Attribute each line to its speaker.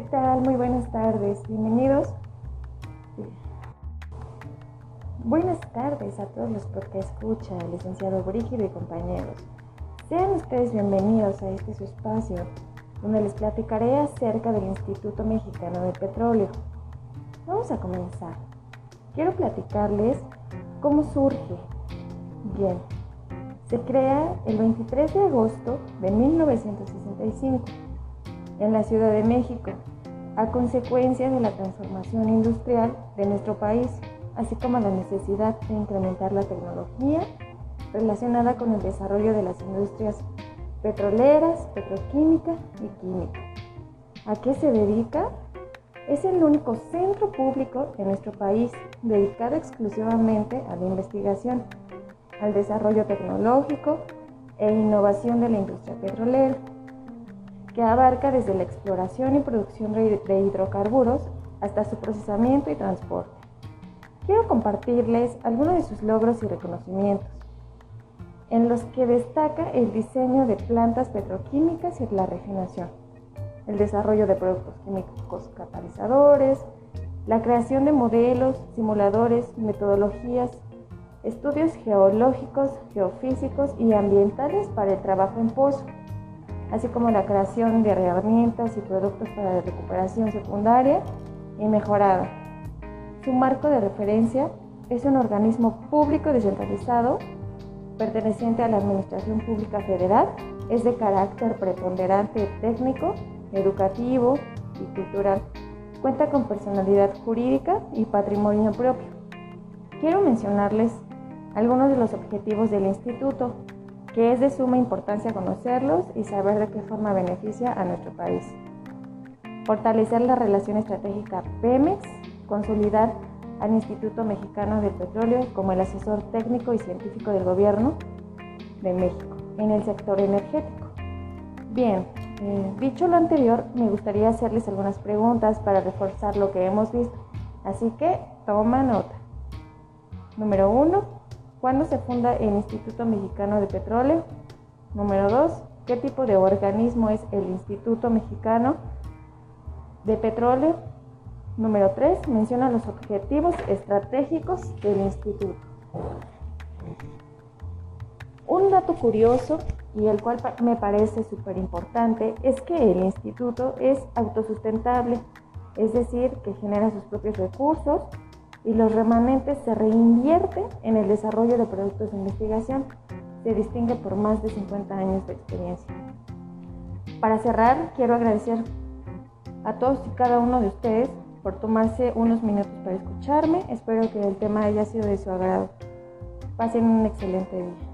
Speaker 1: ¿Qué tal? Muy buenas tardes. Bienvenidos. Buenas tardes a todos los que escucha, licenciado Brígido y compañeros. Sean ustedes bienvenidos a este su espacio, donde les platicaré acerca del Instituto Mexicano de Petróleo. Vamos a comenzar. Quiero platicarles cómo surge. Bien, se crea el 23 de agosto de 1965 en la Ciudad de México, a consecuencia de la transformación industrial de nuestro país, así como la necesidad de incrementar la tecnología relacionada con el desarrollo de las industrias petroleras, petroquímica y química. ¿A qué se dedica? Es el único centro público en nuestro país dedicado exclusivamente a la investigación al desarrollo tecnológico e innovación de la industria petrolera, que abarca desde la exploración y producción de hidrocarburos hasta su procesamiento y transporte. Quiero compartirles algunos de sus logros y reconocimientos, en los que destaca el diseño de plantas petroquímicas y la refinación, el desarrollo de productos químicos catalizadores, la creación de modelos, simuladores, metodologías estudios geológicos, geofísicos y ambientales para el trabajo en pozo, así como la creación de herramientas y productos para la recuperación secundaria y mejorada. Su marco de referencia es un organismo público descentralizado perteneciente a la Administración Pública Federal, es de carácter preponderante técnico, educativo y cultural. Cuenta con personalidad jurídica y patrimonio propio. Quiero mencionarles algunos de los objetivos del instituto, que es de suma importancia conocerlos y saber de qué forma beneficia a nuestro país. Fortalecer la relación estratégica PEMEX, consolidar al Instituto Mexicano del Petróleo como el asesor técnico y científico del gobierno de México en el sector energético. Bien, eh, dicho lo anterior, me gustaría hacerles algunas preguntas para reforzar lo que hemos visto, así que toma nota. Número 1. ¿Cuándo se funda el Instituto Mexicano de Petróleo? Número 2. ¿Qué tipo de organismo es el Instituto Mexicano de Petróleo? Número 3. Menciona los objetivos estratégicos del instituto. Un dato curioso y el cual me parece súper importante es que el instituto es autosustentable, es decir, que genera sus propios recursos y los remanentes se reinvierten en el desarrollo de productos de investigación. Se distingue por más de 50 años de experiencia. Para cerrar, quiero agradecer a todos y cada uno de ustedes por tomarse unos minutos para escucharme. Espero que el tema haya sido de su agrado. Pasen un excelente día.